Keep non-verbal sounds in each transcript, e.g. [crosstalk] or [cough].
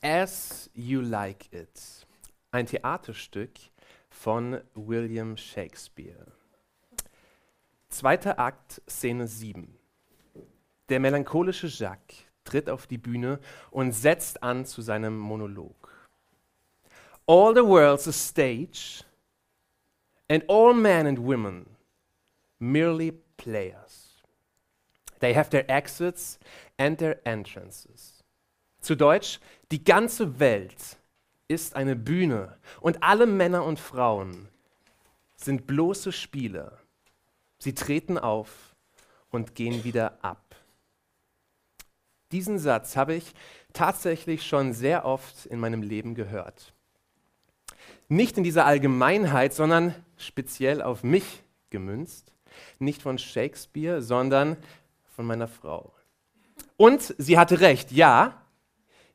As You Like It, ein Theaterstück von William Shakespeare. Zweiter Akt, Szene 7. Der melancholische Jacques tritt auf die Bühne und setzt an zu seinem Monolog. All the world's a stage, and all men and women merely players. They have their exits and their entrances. Zu Deutsch, die ganze Welt ist eine Bühne und alle Männer und Frauen sind bloße Spieler. Sie treten auf und gehen wieder ab. Diesen Satz habe ich tatsächlich schon sehr oft in meinem Leben gehört. Nicht in dieser Allgemeinheit, sondern speziell auf mich gemünzt. Nicht von Shakespeare, sondern von meiner Frau. Und sie hatte recht, ja,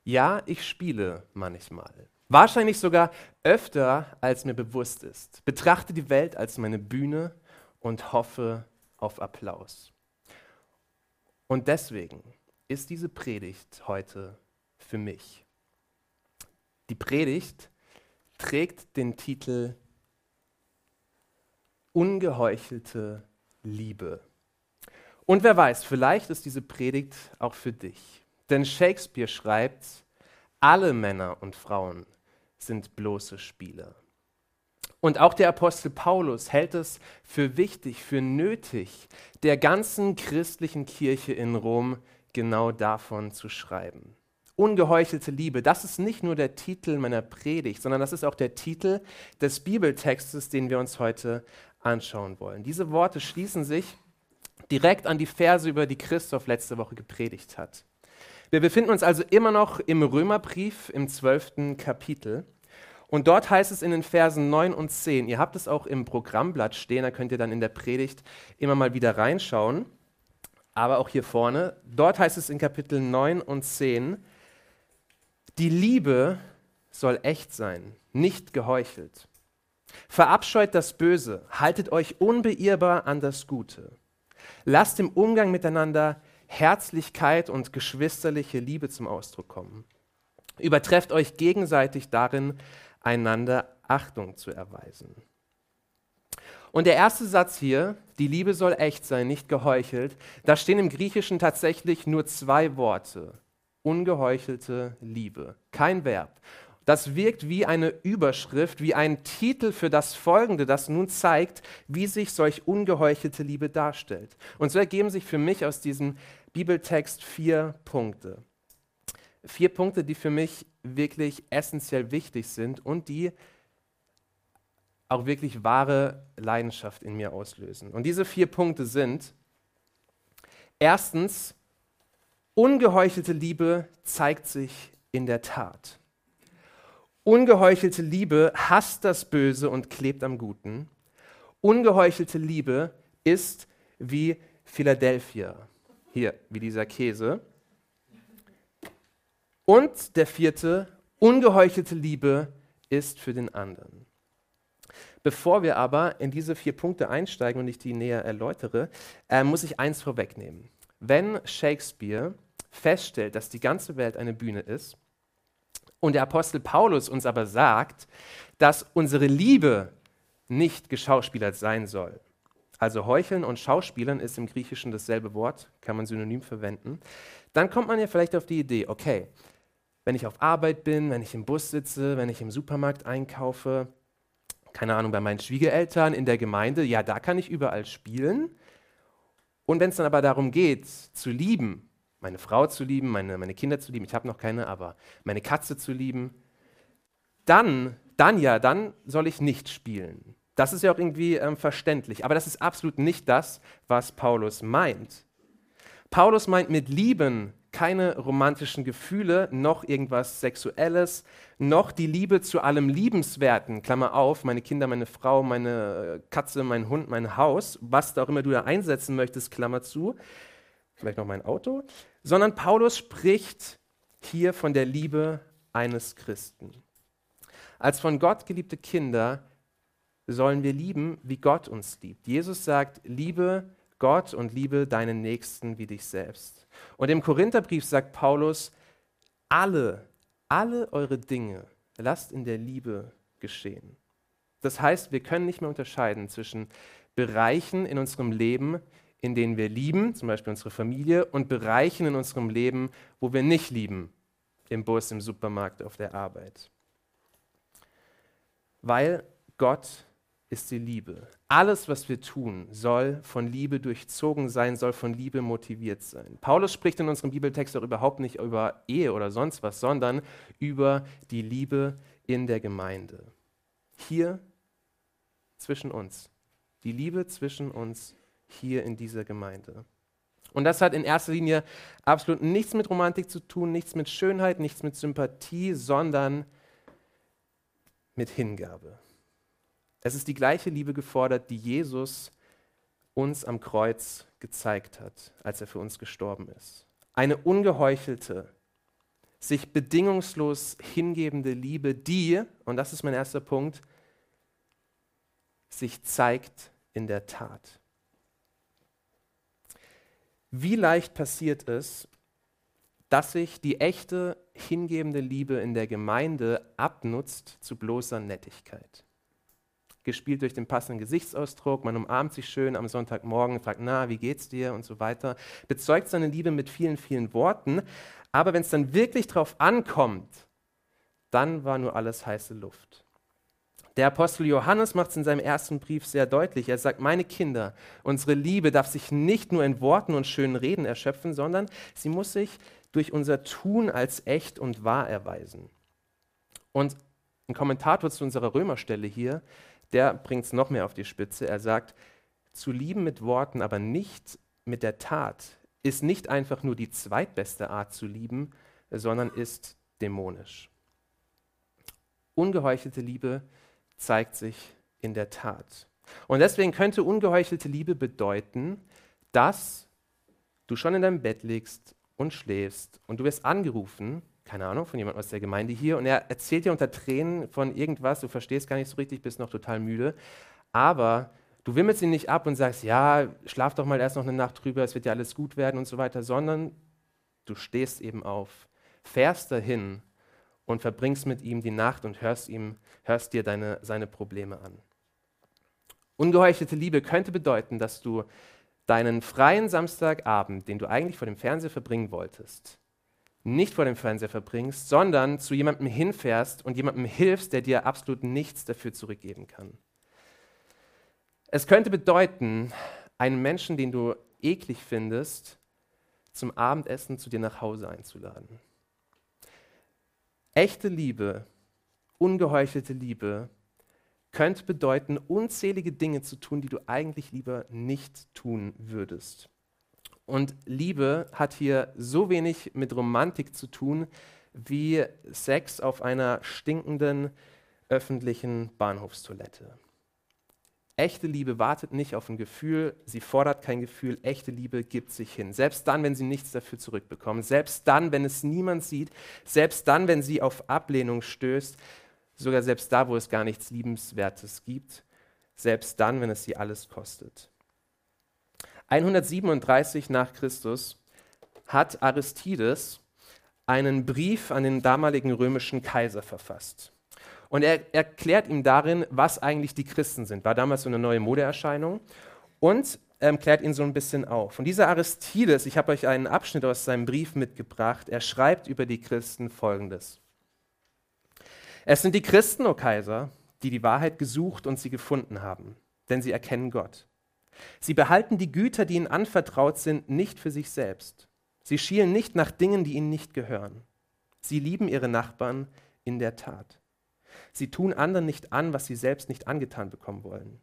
ja, ich spiele manchmal. Wahrscheinlich sogar öfter, als mir bewusst ist. Betrachte die Welt als meine Bühne und hoffe auf Applaus. Und deswegen ist diese Predigt heute für mich. Die Predigt trägt den Titel Ungeheuchelte Liebe. Und wer weiß, vielleicht ist diese Predigt auch für dich. Denn Shakespeare schreibt, alle Männer und Frauen sind bloße Spieler. Und auch der Apostel Paulus hält es für wichtig, für nötig, der ganzen christlichen Kirche in Rom genau davon zu schreiben. Ungeheuchelte Liebe, das ist nicht nur der Titel meiner Predigt, sondern das ist auch der Titel des Bibeltextes, den wir uns heute anschauen wollen. Diese Worte schließen sich direkt an die Verse, über die Christoph letzte Woche gepredigt hat. Wir befinden uns also immer noch im Römerbrief im zwölften Kapitel. Und dort heißt es in den Versen 9 und 10, ihr habt es auch im Programmblatt stehen, da könnt ihr dann in der Predigt immer mal wieder reinschauen, aber auch hier vorne, dort heißt es in Kapitel 9 und 10, die Liebe soll echt sein, nicht geheuchelt. Verabscheut das Böse, haltet euch unbeirrbar an das Gute. Lasst im Umgang miteinander Herzlichkeit und geschwisterliche Liebe zum Ausdruck kommen. Übertrefft euch gegenseitig darin, einander Achtung zu erweisen. Und der erste Satz hier, die Liebe soll echt sein, nicht geheuchelt, da stehen im Griechischen tatsächlich nur zwei Worte. Ungeheuchelte Liebe, kein Verb. Das wirkt wie eine Überschrift, wie ein Titel für das Folgende, das nun zeigt, wie sich solch ungeheuchelte Liebe darstellt. Und so ergeben sich für mich aus diesem Bibeltext vier Punkte. Vier Punkte, die für mich wirklich essentiell wichtig sind und die auch wirklich wahre Leidenschaft in mir auslösen. Und diese vier Punkte sind, erstens, ungeheuchelte Liebe zeigt sich in der Tat. Ungeheuchelte Liebe hasst das Böse und klebt am Guten. Ungeheuchelte Liebe ist wie Philadelphia. Hier, wie dieser Käse. Und der vierte, ungeheuchelte Liebe ist für den anderen. Bevor wir aber in diese vier Punkte einsteigen und ich die näher erläutere, äh, muss ich eins vorwegnehmen. Wenn Shakespeare feststellt, dass die ganze Welt eine Bühne ist, und der Apostel Paulus uns aber sagt, dass unsere Liebe nicht geschauspielert sein soll. Also heucheln und schauspielern ist im Griechischen dasselbe Wort, kann man synonym verwenden. Dann kommt man ja vielleicht auf die Idee, okay, wenn ich auf Arbeit bin, wenn ich im Bus sitze, wenn ich im Supermarkt einkaufe, keine Ahnung, bei meinen Schwiegereltern, in der Gemeinde, ja, da kann ich überall spielen. Und wenn es dann aber darum geht, zu lieben, meine Frau zu lieben, meine, meine Kinder zu lieben, ich habe noch keine, aber meine Katze zu lieben, dann, dann ja, dann soll ich nicht spielen. Das ist ja auch irgendwie ähm, verständlich, aber das ist absolut nicht das, was Paulus meint. Paulus meint mit Lieben keine romantischen Gefühle, noch irgendwas Sexuelles, noch die Liebe zu allem Liebenswerten, Klammer auf, meine Kinder, meine Frau, meine Katze, mein Hund, mein Haus, was da auch immer du da einsetzen möchtest, Klammer zu, vielleicht noch mein Auto, sondern Paulus spricht hier von der Liebe eines Christen. Als von Gott geliebte Kinder sollen wir lieben, wie Gott uns liebt. Jesus sagt, liebe Gott und liebe deinen Nächsten wie dich selbst. Und im Korintherbrief sagt Paulus, alle, alle eure Dinge lasst in der Liebe geschehen. Das heißt, wir können nicht mehr unterscheiden zwischen Bereichen in unserem Leben, in denen wir lieben, zum Beispiel unsere Familie, und Bereichen in unserem Leben, wo wir nicht lieben, im Bus, im Supermarkt, auf der Arbeit. Weil Gott ist die Liebe. Alles, was wir tun, soll von Liebe durchzogen sein, soll von Liebe motiviert sein. Paulus spricht in unserem Bibeltext auch überhaupt nicht über Ehe oder sonst was, sondern über die Liebe in der Gemeinde. Hier zwischen uns. Die Liebe zwischen uns hier in dieser Gemeinde. Und das hat in erster Linie absolut nichts mit Romantik zu tun, nichts mit Schönheit, nichts mit Sympathie, sondern mit Hingabe. Es ist die gleiche Liebe gefordert, die Jesus uns am Kreuz gezeigt hat, als er für uns gestorben ist. Eine ungeheuchelte, sich bedingungslos hingebende Liebe, die, und das ist mein erster Punkt, sich zeigt in der Tat. Wie leicht passiert es, dass sich die echte hingebende Liebe in der Gemeinde abnutzt zu bloßer Nettigkeit gespielt durch den passenden Gesichtsausdruck. Man umarmt sich schön am Sonntagmorgen, fragt, na, wie geht's dir und so weiter. Bezeugt seine Liebe mit vielen, vielen Worten. Aber wenn es dann wirklich drauf ankommt, dann war nur alles heiße Luft. Der Apostel Johannes macht es in seinem ersten Brief sehr deutlich. Er sagt, meine Kinder, unsere Liebe darf sich nicht nur in Worten und schönen Reden erschöpfen, sondern sie muss sich durch unser Tun als echt und wahr erweisen. Und ein Kommentator zu unserer Römerstelle hier der bringt es noch mehr auf die Spitze. Er sagt, zu lieben mit Worten, aber nicht mit der Tat, ist nicht einfach nur die zweitbeste Art zu lieben, sondern ist dämonisch. Ungeheuchelte Liebe zeigt sich in der Tat. Und deswegen könnte ungeheuchelte Liebe bedeuten, dass du schon in deinem Bett liegst und schläfst und du wirst angerufen keine Ahnung, von jemandem aus der Gemeinde hier und er erzählt dir unter Tränen von irgendwas, du verstehst gar nicht so richtig, bist noch total müde, aber du wimmelst ihn nicht ab und sagst, ja, schlaf doch mal erst noch eine Nacht drüber, es wird ja alles gut werden und so weiter, sondern du stehst eben auf, fährst dahin und verbringst mit ihm die Nacht und hörst, ihm, hörst dir deine, seine Probleme an. Ungeheuchelte Liebe könnte bedeuten, dass du deinen freien Samstagabend, den du eigentlich vor dem Fernseher verbringen wolltest, nicht vor dem Fernseher verbringst, sondern zu jemandem hinfährst und jemandem hilfst, der dir absolut nichts dafür zurückgeben kann. Es könnte bedeuten, einen Menschen, den du eklig findest, zum Abendessen zu dir nach Hause einzuladen. Echte Liebe, ungeheuchelte Liebe, könnte bedeuten, unzählige Dinge zu tun, die du eigentlich lieber nicht tun würdest. Und Liebe hat hier so wenig mit Romantik zu tun wie Sex auf einer stinkenden öffentlichen Bahnhofstoilette. Echte Liebe wartet nicht auf ein Gefühl, sie fordert kein Gefühl, echte Liebe gibt sich hin. Selbst dann, wenn sie nichts dafür zurückbekommt, selbst dann, wenn es niemand sieht, selbst dann, wenn sie auf Ablehnung stößt, sogar selbst da, wo es gar nichts Liebenswertes gibt, selbst dann, wenn es sie alles kostet. 137 nach Christus hat Aristides einen Brief an den damaligen römischen Kaiser verfasst. Und er erklärt ihm darin, was eigentlich die Christen sind. War damals so eine neue Modeerscheinung. Und ähm, klärt ihn so ein bisschen auf. Und dieser Aristides, ich habe euch einen Abschnitt aus seinem Brief mitgebracht, er schreibt über die Christen folgendes. Es sind die Christen, o oh Kaiser, die die Wahrheit gesucht und sie gefunden haben, denn sie erkennen Gott. Sie behalten die Güter, die ihnen anvertraut sind, nicht für sich selbst. Sie schielen nicht nach Dingen, die ihnen nicht gehören. Sie lieben ihre Nachbarn in der Tat. Sie tun anderen nicht an, was sie selbst nicht angetan bekommen wollen.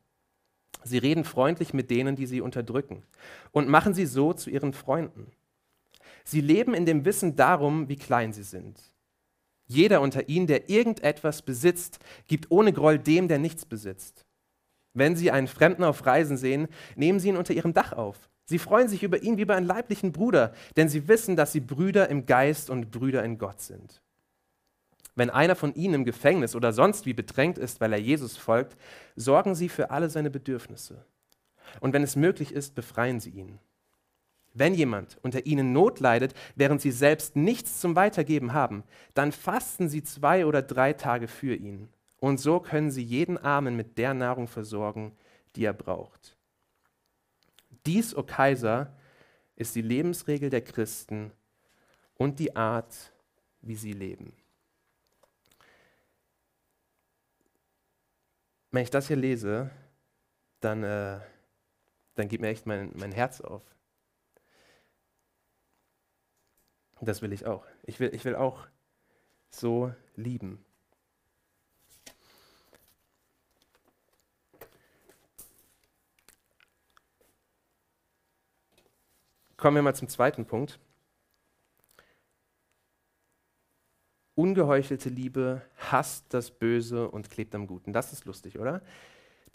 Sie reden freundlich mit denen, die sie unterdrücken, und machen sie so zu ihren Freunden. Sie leben in dem Wissen darum, wie klein sie sind. Jeder unter ihnen, der irgendetwas besitzt, gibt ohne Groll dem, der nichts besitzt. Wenn Sie einen Fremden auf Reisen sehen, nehmen Sie ihn unter Ihrem Dach auf. Sie freuen sich über ihn wie über einen leiblichen Bruder, denn Sie wissen, dass Sie Brüder im Geist und Brüder in Gott sind. Wenn einer von Ihnen im Gefängnis oder sonst wie bedrängt ist, weil er Jesus folgt, sorgen Sie für alle seine Bedürfnisse. Und wenn es möglich ist, befreien Sie ihn. Wenn jemand unter ihnen Not leidet, während sie selbst nichts zum Weitergeben haben, dann fasten sie zwei oder drei Tage für ihn. Und so können sie jeden Armen mit der Nahrung versorgen, die er braucht. Dies, o Kaiser, ist die Lebensregel der Christen und die Art, wie sie leben. Wenn ich das hier lese, dann, äh, dann geht mir echt mein, mein Herz auf. Das will ich auch. Ich will, ich will auch so lieben. Kommen wir mal zum zweiten Punkt. Ungeheuchelte Liebe hasst das Böse und klebt am Guten. Das ist lustig, oder?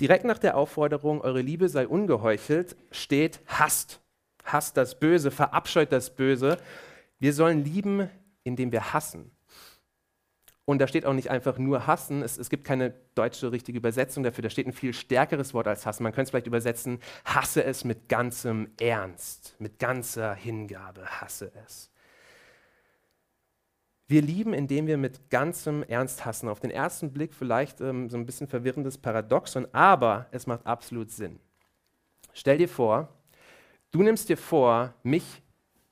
Direkt nach der Aufforderung, eure Liebe sei ungeheuchelt, steht hasst. Hasst das Böse, verabscheut das Böse. Wir sollen lieben, indem wir hassen. Und da steht auch nicht einfach nur hassen, es, es, gibt keine deutsche richtige Übersetzung dafür, da steht ein viel stärkeres Wort als hassen. Man könnte es vielleicht übersetzen, hasse es mit ganzem Ernst, mit ganzer Hingabe, hasse es. Wir lieben, indem wir mit ganzem Ernst hassen. Auf den ersten Blick vielleicht ähm, so ein bisschen verwirrendes Paradoxon, aber es macht absolut Sinn. Stell dir vor, du nimmst dir vor, mich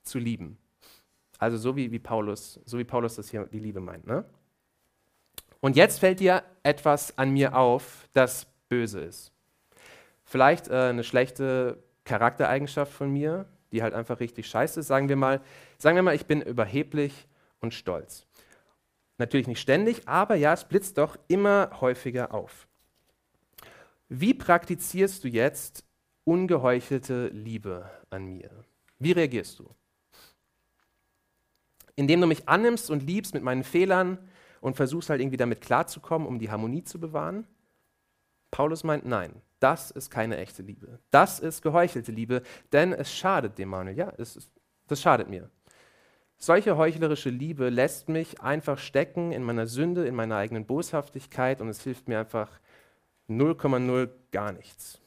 zu lieben. Also so wie, wie Paulus, so wie Paulus das hier die Liebe meint. Ne? Und jetzt fällt dir etwas an mir auf, das böse ist. Vielleicht äh, eine schlechte Charaktereigenschaft von mir, die halt einfach richtig scheiße ist. Sagen wir mal, sagen wir mal, ich bin überheblich und stolz. Natürlich nicht ständig, aber ja, es blitzt doch immer häufiger auf. Wie praktizierst du jetzt ungeheuchelte Liebe an mir? Wie reagierst du? Indem du mich annimmst und liebst mit meinen Fehlern, und versuchst halt irgendwie damit klarzukommen, um die Harmonie zu bewahren? Paulus meint, nein, das ist keine echte Liebe. Das ist geheuchelte Liebe, denn es schadet dem Manuel. Ja, ist, das schadet mir. Solche heuchlerische Liebe lässt mich einfach stecken in meiner Sünde, in meiner eigenen Boshaftigkeit und es hilft mir einfach 0,0 gar nichts.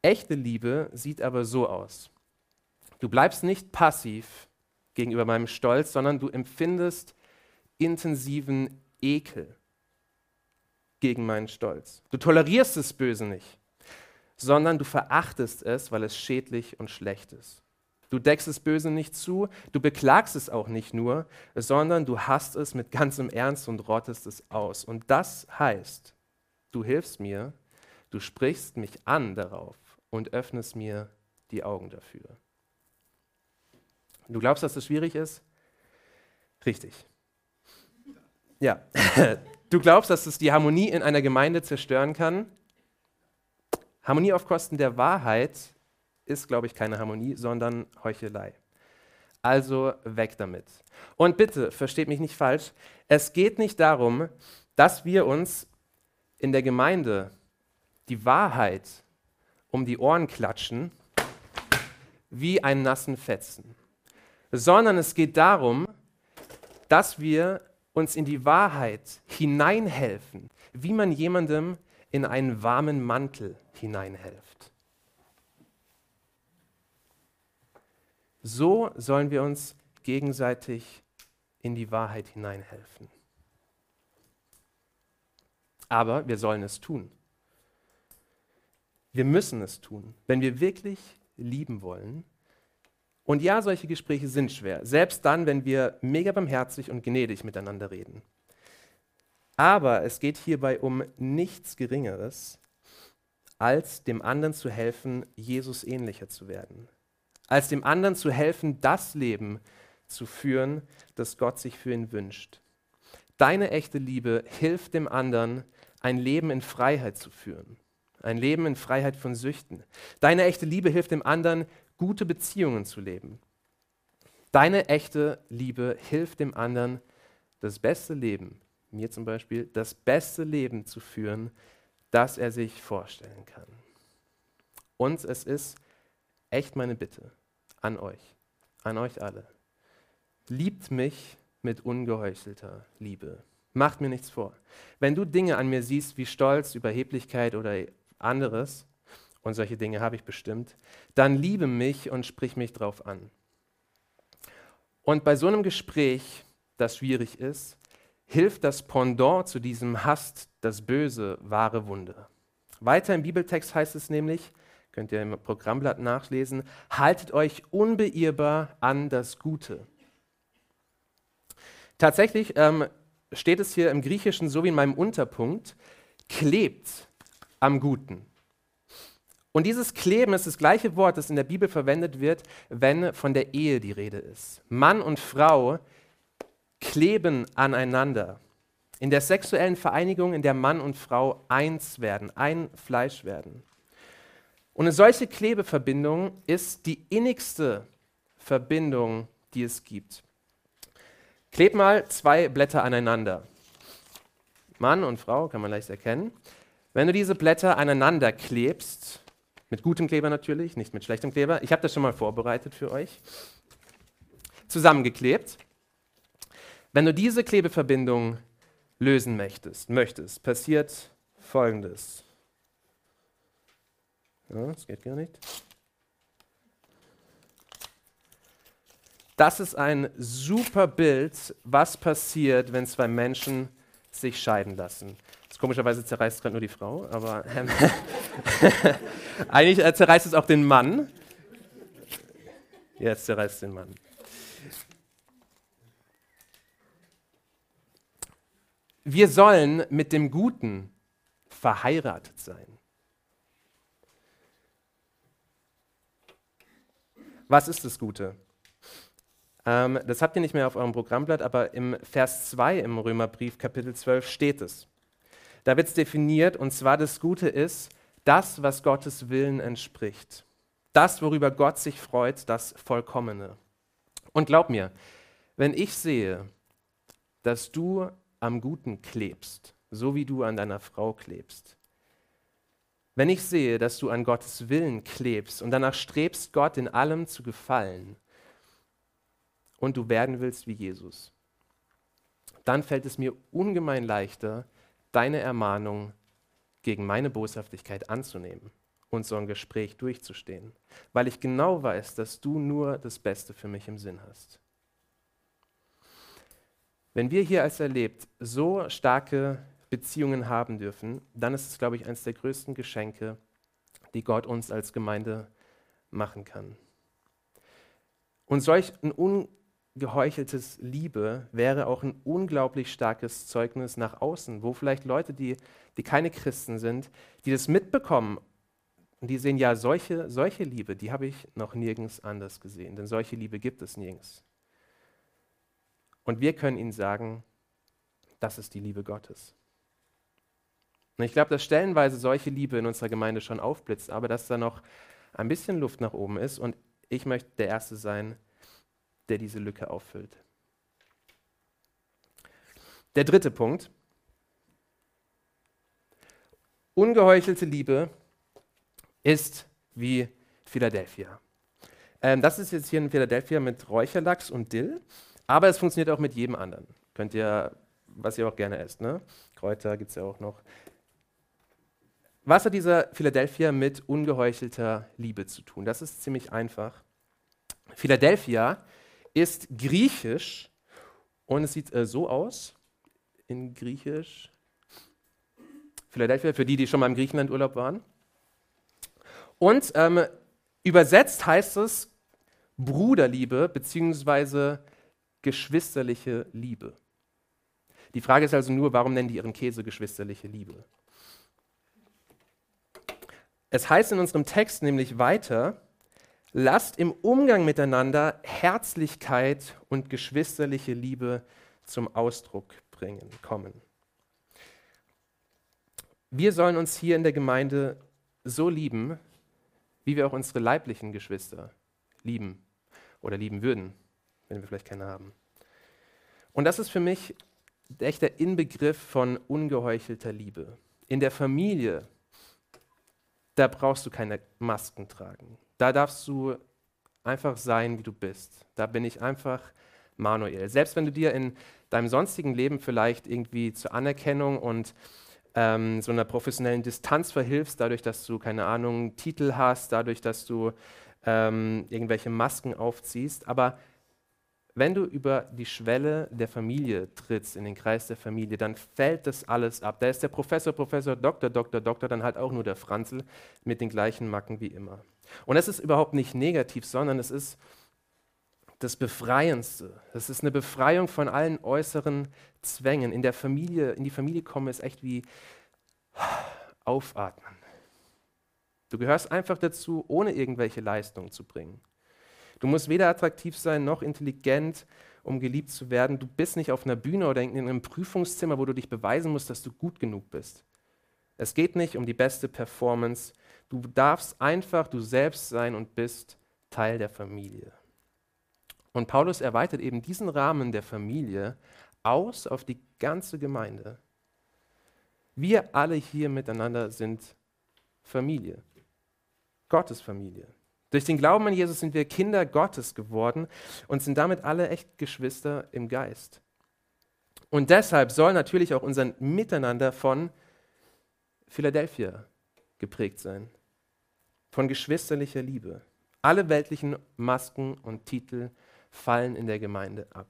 Echte Liebe sieht aber so aus. Du bleibst nicht passiv gegenüber meinem Stolz, sondern du empfindest intensiven Ekel gegen meinen Stolz. Du tolerierst das Böse nicht, sondern du verachtest es, weil es schädlich und schlecht ist. Du deckst das Böse nicht zu, du beklagst es auch nicht nur, sondern du hasst es mit ganzem Ernst und rottest es aus. Und das heißt, du hilfst mir, du sprichst mich an darauf und öffnest mir die Augen dafür. Du glaubst, dass das schwierig ist? Richtig. Ja. Du glaubst, dass es die Harmonie in einer Gemeinde zerstören kann? Harmonie auf Kosten der Wahrheit ist, glaube ich, keine Harmonie, sondern Heuchelei. Also weg damit. Und bitte, versteht mich nicht falsch, es geht nicht darum, dass wir uns in der Gemeinde die Wahrheit um die Ohren klatschen wie einen nassen Fetzen, sondern es geht darum, dass wir uns in die Wahrheit hineinhelfen, wie man jemandem in einen warmen Mantel hineinhelft. So sollen wir uns gegenseitig in die Wahrheit hineinhelfen. Aber wir sollen es tun. Wir müssen es tun. Wenn wir wirklich lieben wollen, und ja, solche Gespräche sind schwer, selbst dann, wenn wir mega barmherzig und gnädig miteinander reden. Aber es geht hierbei um nichts Geringeres, als dem anderen zu helfen, Jesus ähnlicher zu werden. Als dem anderen zu helfen, das Leben zu führen, das Gott sich für ihn wünscht. Deine echte Liebe hilft dem anderen, ein Leben in Freiheit zu führen. Ein Leben in Freiheit von Süchten. Deine echte Liebe hilft dem anderen, gute Beziehungen zu leben. Deine echte Liebe hilft dem anderen, das beste Leben, mir zum Beispiel, das beste Leben zu führen, das er sich vorstellen kann. Und es ist echt meine Bitte an euch, an euch alle. Liebt mich mit ungeheuchelter Liebe. Macht mir nichts vor. Wenn du Dinge an mir siehst wie Stolz, Überheblichkeit oder anderes, und solche Dinge habe ich bestimmt, dann liebe mich und sprich mich drauf an. Und bei so einem Gespräch, das schwierig ist, hilft das Pendant zu diesem Hasst das Böse wahre Wunder. Weiter im Bibeltext heißt es nämlich, könnt ihr im Programmblatt nachlesen, haltet euch unbeirrbar an das Gute. Tatsächlich ähm, steht es hier im Griechischen so wie in meinem Unterpunkt, klebt am Guten. Und dieses Kleben ist das gleiche Wort, das in der Bibel verwendet wird, wenn von der Ehe die Rede ist. Mann und Frau kleben aneinander. In der sexuellen Vereinigung, in der Mann und Frau eins werden, ein Fleisch werden. Und eine solche Klebeverbindung ist die innigste Verbindung, die es gibt. Kleb mal zwei Blätter aneinander. Mann und Frau kann man leicht erkennen. Wenn du diese Blätter aneinander klebst, mit gutem Kleber natürlich, nicht mit schlechtem Kleber, ich habe das schon mal vorbereitet für euch, zusammengeklebt. Wenn du diese Klebeverbindung lösen möchtest, möchtest passiert Folgendes. Ja, das geht gar nicht. Das ist ein super Bild, was passiert, wenn zwei Menschen sich scheiden lassen. Komischerweise zerreißt gerade nur die Frau, aber ähm, [laughs] eigentlich äh, zerreißt es auch den Mann. Zerreißt es den Mann. Wir sollen mit dem Guten verheiratet sein. Was ist das Gute? Ähm, das habt ihr nicht mehr auf eurem Programmblatt, aber im Vers 2 im Römerbrief, Kapitel 12, steht es. Da wird es definiert, und zwar das Gute ist, das, was Gottes Willen entspricht. Das, worüber Gott sich freut, das Vollkommene. Und glaub mir, wenn ich sehe, dass du am Guten klebst, so wie du an deiner Frau klebst, wenn ich sehe, dass du an Gottes Willen klebst und danach strebst, Gott in allem zu gefallen, und du werden willst wie Jesus, dann fällt es mir ungemein leichter, deine Ermahnung gegen meine Boshaftigkeit anzunehmen und so ein Gespräch durchzustehen, weil ich genau weiß, dass du nur das Beste für mich im Sinn hast. Wenn wir hier als erlebt so starke Beziehungen haben dürfen, dann ist es, glaube ich, eines der größten Geschenke, die Gott uns als Gemeinde machen kann. Und solch ein geheucheltes Liebe wäre auch ein unglaublich starkes Zeugnis nach außen, wo vielleicht Leute, die, die keine Christen sind, die das mitbekommen und die sehen, ja, solche, solche Liebe, die habe ich noch nirgends anders gesehen, denn solche Liebe gibt es nirgends. Und wir können ihnen sagen, das ist die Liebe Gottes. Und ich glaube, dass stellenweise solche Liebe in unserer Gemeinde schon aufblitzt, aber dass da noch ein bisschen Luft nach oben ist und ich möchte der Erste sein, der diese Lücke auffüllt. Der dritte Punkt. Ungeheuchelte Liebe ist wie Philadelphia. Ähm, das ist jetzt hier in Philadelphia mit Räucherlachs und Dill, aber es funktioniert auch mit jedem anderen. Könnt ihr, was ihr auch gerne esst, ne? Kräuter gibt es ja auch noch. Was hat dieser Philadelphia mit ungeheuchelter Liebe zu tun? Das ist ziemlich einfach. Philadelphia ist griechisch und es sieht äh, so aus in griechisch. Philadelphia, für die, die schon mal im Griechenland-Urlaub waren. Und ähm, übersetzt heißt es Bruderliebe bzw. geschwisterliche Liebe. Die Frage ist also nur, warum nennen die ihren Käse geschwisterliche Liebe? Es heißt in unserem Text nämlich weiter, Lasst im Umgang miteinander Herzlichkeit und geschwisterliche Liebe zum Ausdruck bringen, kommen. Wir sollen uns hier in der Gemeinde so lieben, wie wir auch unsere leiblichen Geschwister lieben oder lieben würden, wenn wir vielleicht keine haben. Und das ist für mich echt der Inbegriff von ungeheuchelter Liebe. In der Familie, da brauchst du keine Masken tragen. Da darfst du einfach sein, wie du bist. Da bin ich einfach Manuel. Selbst wenn du dir in deinem sonstigen Leben vielleicht irgendwie zur Anerkennung und ähm, so einer professionellen Distanz verhilfst, dadurch, dass du, keine Ahnung, Titel hast, dadurch, dass du ähm, irgendwelche Masken aufziehst. Aber wenn du über die Schwelle der Familie trittst, in den Kreis der Familie, dann fällt das alles ab. Da ist der Professor, Professor, Doktor, Doktor, Doktor, dann halt auch nur der Franzl mit den gleichen Macken wie immer. Und es ist überhaupt nicht negativ, sondern es ist das Befreiendste. Es ist eine Befreiung von allen äußeren Zwängen. In der Familie, in die Familie kommen ist echt wie aufatmen. Du gehörst einfach dazu, ohne irgendwelche Leistungen zu bringen. Du musst weder attraktiv sein noch intelligent, um geliebt zu werden. Du bist nicht auf einer Bühne oder in einem Prüfungszimmer, wo du dich beweisen musst, dass du gut genug bist. Es geht nicht um die beste Performance. Du darfst einfach du selbst sein und bist Teil der Familie. Und Paulus erweitert eben diesen Rahmen der Familie aus auf die ganze Gemeinde. Wir alle hier miteinander sind Familie, Gottes Familie. Durch den Glauben an Jesus sind wir Kinder Gottes geworden und sind damit alle echt Geschwister im Geist. Und deshalb soll natürlich auch unser Miteinander von Philadelphia geprägt sein, von geschwisterlicher Liebe. Alle weltlichen Masken und Titel fallen in der Gemeinde ab.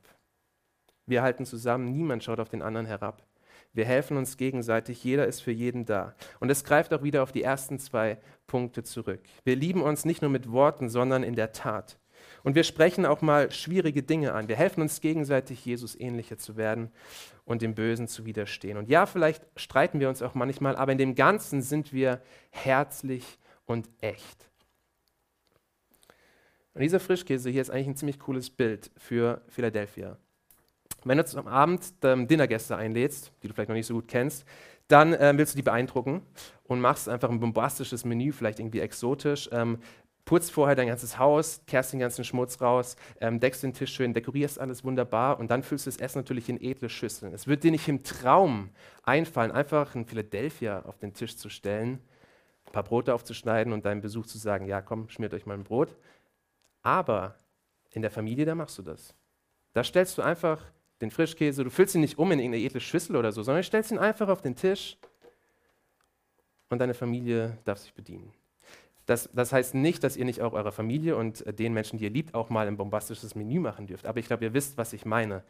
Wir halten zusammen, niemand schaut auf den anderen herab. Wir helfen uns gegenseitig, jeder ist für jeden da. Und es greift auch wieder auf die ersten zwei Punkte zurück. Wir lieben uns nicht nur mit Worten, sondern in der Tat. Und wir sprechen auch mal schwierige Dinge an. Wir helfen uns gegenseitig, Jesus ähnlicher zu werden und dem Bösen zu widerstehen. Und ja, vielleicht streiten wir uns auch manchmal, aber in dem Ganzen sind wir herzlich und echt. Und dieser Frischkäse hier ist eigentlich ein ziemlich cooles Bild für Philadelphia. Wenn du zum Abend ähm, Dinnergäste einlädst, die du vielleicht noch nicht so gut kennst, dann ähm, willst du die beeindrucken und machst einfach ein bombastisches Menü, vielleicht irgendwie exotisch. Ähm, putzt vorher dein ganzes Haus, kehrst den ganzen Schmutz raus, ähm, deckst den Tisch schön, dekorierst alles wunderbar und dann füllst du das Essen natürlich in edle Schüsseln. Es wird dir nicht im Traum einfallen, einfach ein Philadelphia auf den Tisch zu stellen, ein paar Brote aufzuschneiden und deinem Besuch zu sagen, ja komm, schmiert euch mal ein Brot. Aber in der Familie, da machst du das. Da stellst du einfach den Frischkäse, du füllst ihn nicht um in irgendeine edle Schüssel oder so, sondern stellst ihn einfach auf den Tisch und deine Familie darf sich bedienen. Das, das, heißt nicht, dass ihr nicht auch eurer Familie und äh, den Menschen, die ihr liebt, auch mal ein bombastisches Menü machen dürft. Aber ich glaube, ihr wisst, was ich meine.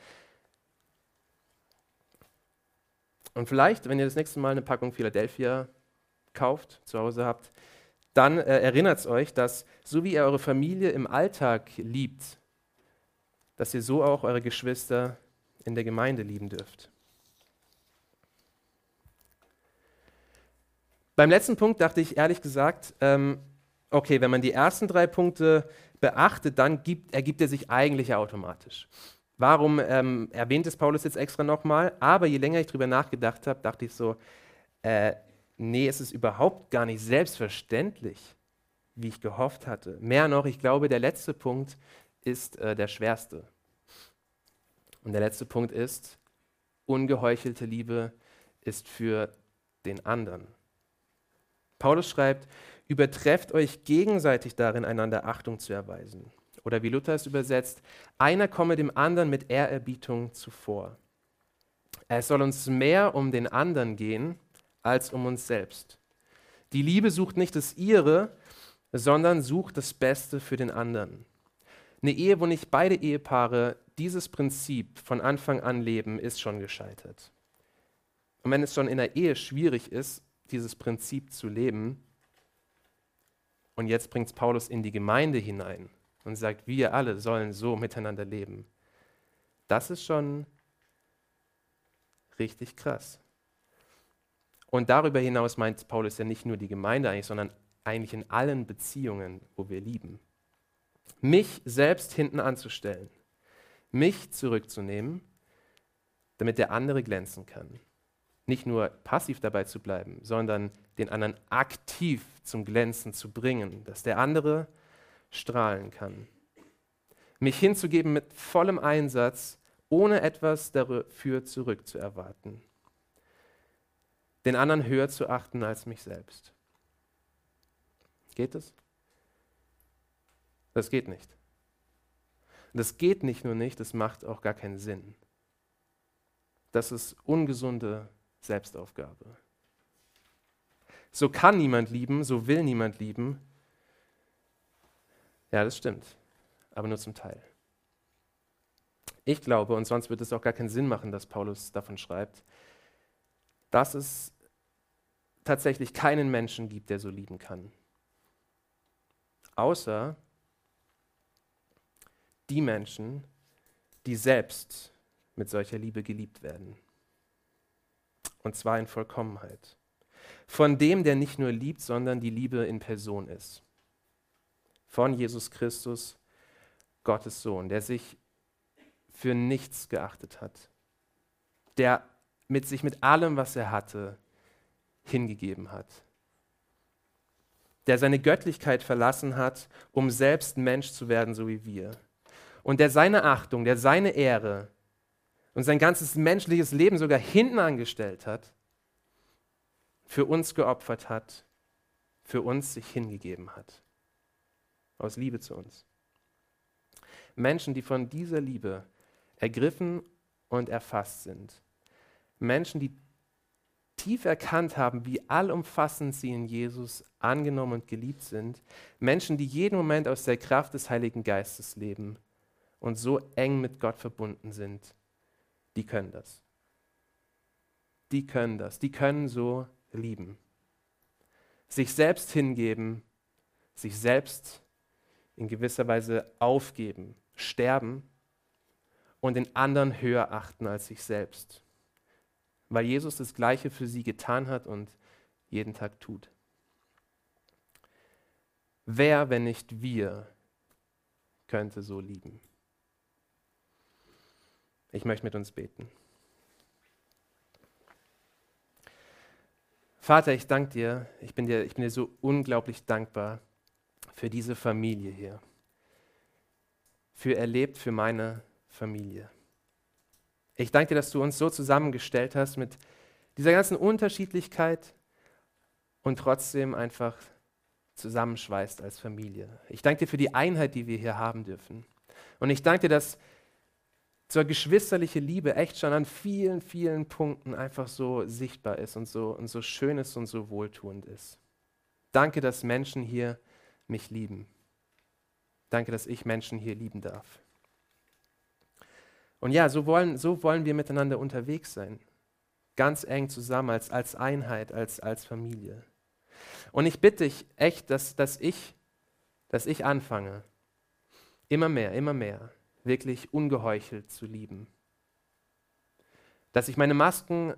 Und vielleicht, wenn ihr das nächste Mal eine Packung Philadelphia kauft, zu Hause habt, dann äh, erinnert es euch, dass so wie ihr eure Familie im Alltag liebt, dass ihr so auch eure Geschwister in der Gemeinde lieben dürft. Beim letzten Punkt dachte ich ehrlich gesagt, ähm, okay, wenn man die ersten drei Punkte beachtet, dann gibt, ergibt er sich eigentlich automatisch. Warum ähm, erwähnt es Paulus jetzt extra nochmal? Aber je länger ich darüber nachgedacht habe, dachte ich so, äh, nee, es ist überhaupt gar nicht selbstverständlich, wie ich gehofft hatte. Mehr noch, ich glaube, der letzte Punkt ist äh, der schwerste. Und der letzte Punkt ist, ungeheuchelte Liebe ist für den anderen. Paulus schreibt, übertrefft euch gegenseitig darin, einander Achtung zu erweisen. Oder wie Luther es übersetzt, einer komme dem anderen mit Ehrerbietung zuvor. Es soll uns mehr um den anderen gehen als um uns selbst. Die Liebe sucht nicht das ihre, sondern sucht das Beste für den anderen. Eine Ehe, wo nicht beide Ehepaare dieses Prinzip von Anfang an leben, ist schon gescheitert. Und wenn es schon in der Ehe schwierig ist, dieses Prinzip zu leben, und jetzt bringt es Paulus in die Gemeinde hinein und sagt, wir alle sollen so miteinander leben, das ist schon richtig krass. Und darüber hinaus meint Paulus ja nicht nur die Gemeinde eigentlich, sondern eigentlich in allen Beziehungen, wo wir lieben. Mich selbst hinten anzustellen, mich zurückzunehmen, damit der andere glänzen kann. Nicht nur passiv dabei zu bleiben, sondern den anderen aktiv zum Glänzen zu bringen, dass der andere strahlen kann. Mich hinzugeben mit vollem Einsatz, ohne etwas dafür zurückzuerwarten den anderen höher zu achten als mich selbst. Geht es? Das geht nicht. Das geht nicht nur nicht, das macht auch gar keinen Sinn. Das ist ungesunde Selbstaufgabe. so kann niemand lieben, so will niemand lieben. Ja, das stimmt, aber nur zum Teil. Ich glaube, und sonst wird es auch gar keinen Sinn machen, dass Paulus davon schreibt, dass es tatsächlich keinen Menschen gibt, der so lieben kann. Außer die Menschen, die selbst mit solcher Liebe geliebt werden. Und zwar in Vollkommenheit. Von dem, der nicht nur liebt, sondern die Liebe in Person ist. Von Jesus Christus, Gottes Sohn, der sich für nichts geachtet hat. Der mit sich mit allem, was er hatte, hingegeben hat. Der seine Göttlichkeit verlassen hat, um selbst Mensch zu werden, so wie wir. Und der seine Achtung, der seine Ehre und sein ganzes menschliches Leben sogar hinten angestellt hat, für uns geopfert hat, für uns sich hingegeben hat. Aus Liebe zu uns. Menschen, die von dieser Liebe ergriffen und erfasst sind. Menschen, die tief erkannt haben, wie allumfassend sie in Jesus angenommen und geliebt sind. Menschen, die jeden Moment aus der Kraft des Heiligen Geistes leben und so eng mit Gott verbunden sind, die können das. Die können das. Die können so lieben. Sich selbst hingeben, sich selbst in gewisser Weise aufgeben, sterben und den anderen höher achten als sich selbst weil Jesus das Gleiche für sie getan hat und jeden Tag tut. Wer, wenn nicht wir, könnte so lieben? Ich möchte mit uns beten. Vater, ich danke dir. Ich bin dir, ich bin dir so unglaublich dankbar für diese Familie hier. Für erlebt, für meine Familie. Ich danke dir, dass du uns so zusammengestellt hast mit dieser ganzen Unterschiedlichkeit und trotzdem einfach zusammenschweißt als Familie. Ich danke dir für die Einheit, die wir hier haben dürfen. Und ich danke dir, dass zur geschwisterliche Liebe echt schon an vielen, vielen Punkten einfach so sichtbar ist und so, und so schön ist und so wohltuend ist. Danke, dass Menschen hier mich lieben. Danke, dass ich Menschen hier lieben darf. Und ja, so wollen, so wollen wir miteinander unterwegs sein. Ganz eng zusammen, als, als Einheit, als, als Familie. Und ich bitte dich echt, dass, dass, ich, dass ich anfange, immer mehr, immer mehr, wirklich ungeheuchelt zu lieben. Dass ich meine Masken,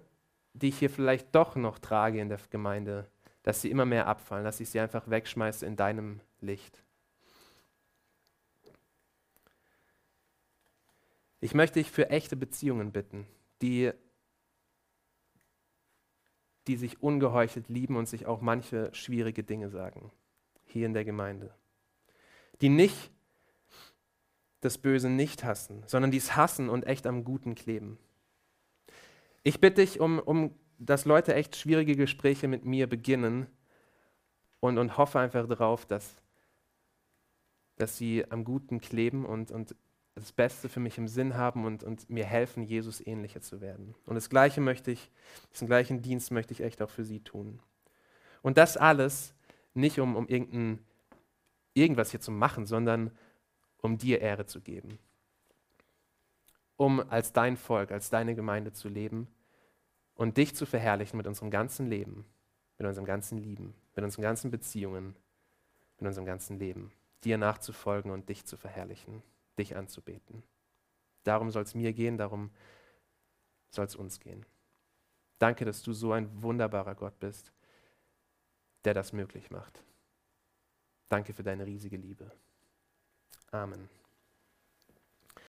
die ich hier vielleicht doch noch trage in der Gemeinde, dass sie immer mehr abfallen, dass ich sie einfach wegschmeiße in deinem Licht. Ich möchte dich für echte Beziehungen bitten, die, die sich ungeheuchelt lieben und sich auch manche schwierige Dinge sagen, hier in der Gemeinde. Die nicht das Böse nicht hassen, sondern dies hassen und echt am Guten kleben. Ich bitte dich, um, um dass Leute echt schwierige Gespräche mit mir beginnen und, und hoffe einfach darauf, dass, dass sie am Guten kleben und, und das Beste für mich im Sinn haben und, und mir helfen, Jesus ähnlicher zu werden. Und das Gleiche möchte ich, diesen gleichen Dienst möchte ich echt auch für sie tun. Und das alles nicht um, um irgendein, irgendwas hier zu machen, sondern um dir Ehre zu geben. Um als dein Volk, als deine Gemeinde zu leben und dich zu verherrlichen mit unserem ganzen Leben, mit unserem ganzen Lieben, mit unseren ganzen Beziehungen, mit unserem ganzen Leben. Dir nachzufolgen und dich zu verherrlichen dich anzubeten. Darum soll es mir gehen, darum soll es uns gehen. Danke, dass du so ein wunderbarer Gott bist, der das möglich macht. Danke für deine riesige Liebe. Amen.